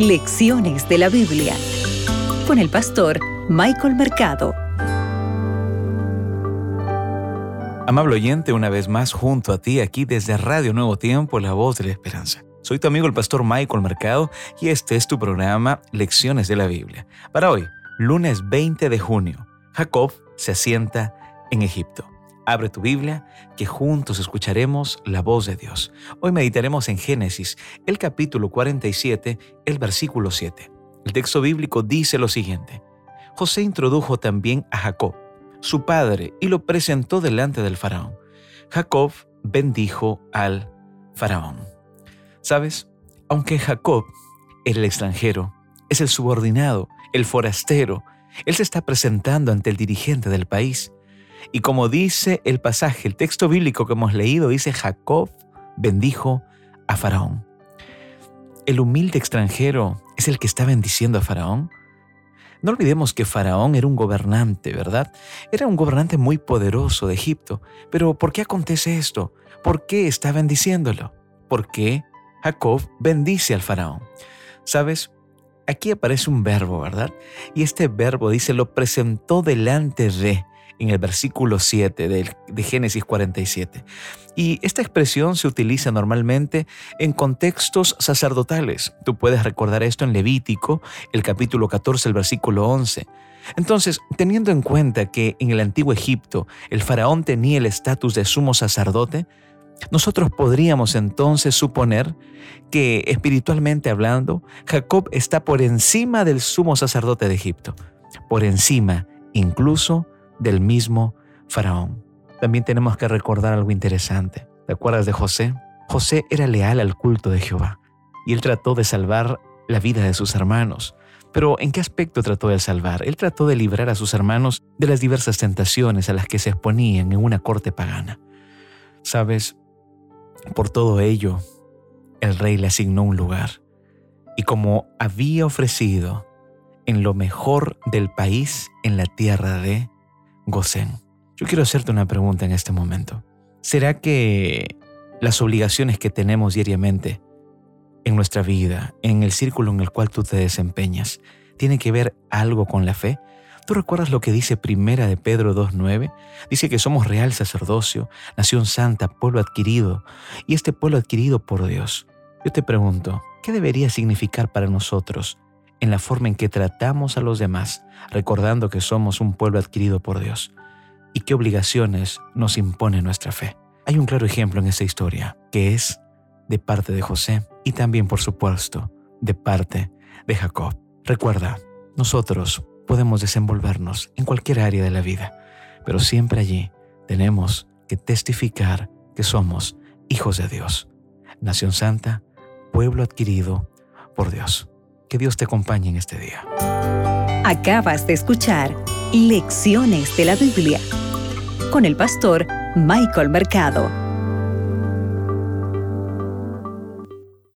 Lecciones de la Biblia con el pastor Michael Mercado. Amable oyente, una vez más junto a ti aquí desde Radio Nuevo Tiempo, la voz de la esperanza. Soy tu amigo el pastor Michael Mercado y este es tu programa Lecciones de la Biblia. Para hoy, lunes 20 de junio, Jacob se asienta en Egipto. Abre tu Biblia, que juntos escucharemos la voz de Dios. Hoy meditaremos en Génesis, el capítulo 47, el versículo 7. El texto bíblico dice lo siguiente. José introdujo también a Jacob, su padre, y lo presentó delante del faraón. Jacob bendijo al faraón. ¿Sabes? Aunque Jacob el extranjero, es el subordinado, el forastero, él se está presentando ante el dirigente del país. Y como dice el pasaje, el texto bíblico que hemos leído, dice Jacob bendijo a Faraón. ¿El humilde extranjero es el que está bendiciendo a Faraón? No olvidemos que Faraón era un gobernante, ¿verdad? Era un gobernante muy poderoso de Egipto. Pero ¿por qué acontece esto? ¿Por qué está bendiciéndolo? ¿Por qué Jacob bendice al Faraón? ¿Sabes? Aquí aparece un verbo, ¿verdad? Y este verbo dice, lo presentó delante de en el versículo 7 de, Génesis 47. Y esta expresión se utiliza normalmente en contextos sacerdotales. Tú puedes recordar esto en Levítico, el capítulo 14, el versículo 11. Entonces, teniendo en cuenta que en el antiguo Egipto el faraón tenía el estatus de sumo sacerdote, nosotros podríamos entonces suponer que espiritualmente hablando, Jacob está por encima del sumo sacerdote de Egipto, por encima incluso del mismo faraón. También tenemos que recordar algo interesante. ¿Te acuerdas de José? José era leal al culto de Jehová y él trató de salvar la vida de sus hermanos. Pero ¿en qué aspecto trató de salvar? Él trató de librar a sus hermanos de las diversas tentaciones a las que se exponían en una corte pagana. Sabes, por todo ello, el rey le asignó un lugar y como había ofrecido en lo mejor del país, en la tierra de Gosén. Yo quiero hacerte una pregunta en este momento. ¿Será que las obligaciones que tenemos diariamente en nuestra vida, en el círculo en el cual tú te desempeñas, tienen que ver algo con la fe? ¿Tú recuerdas lo que dice Primera de Pedro 2.9? Dice que somos real sacerdocio, nación santa, pueblo adquirido, y este pueblo adquirido por Dios. Yo te pregunto, ¿qué debería significar para nosotros en la forma en que tratamos a los demás, recordando que somos un pueblo adquirido por Dios y qué obligaciones nos impone nuestra fe. Hay un claro ejemplo en esta historia, que es de parte de José y también, por supuesto, de parte de Jacob. Recuerda, nosotros podemos desenvolvernos en cualquier área de la vida, pero siempre allí tenemos que testificar que somos hijos de Dios, nación santa, pueblo adquirido por Dios. Que Dios te acompañe en este día. Acabas de escuchar Lecciones de la Biblia con el pastor Michael Mercado.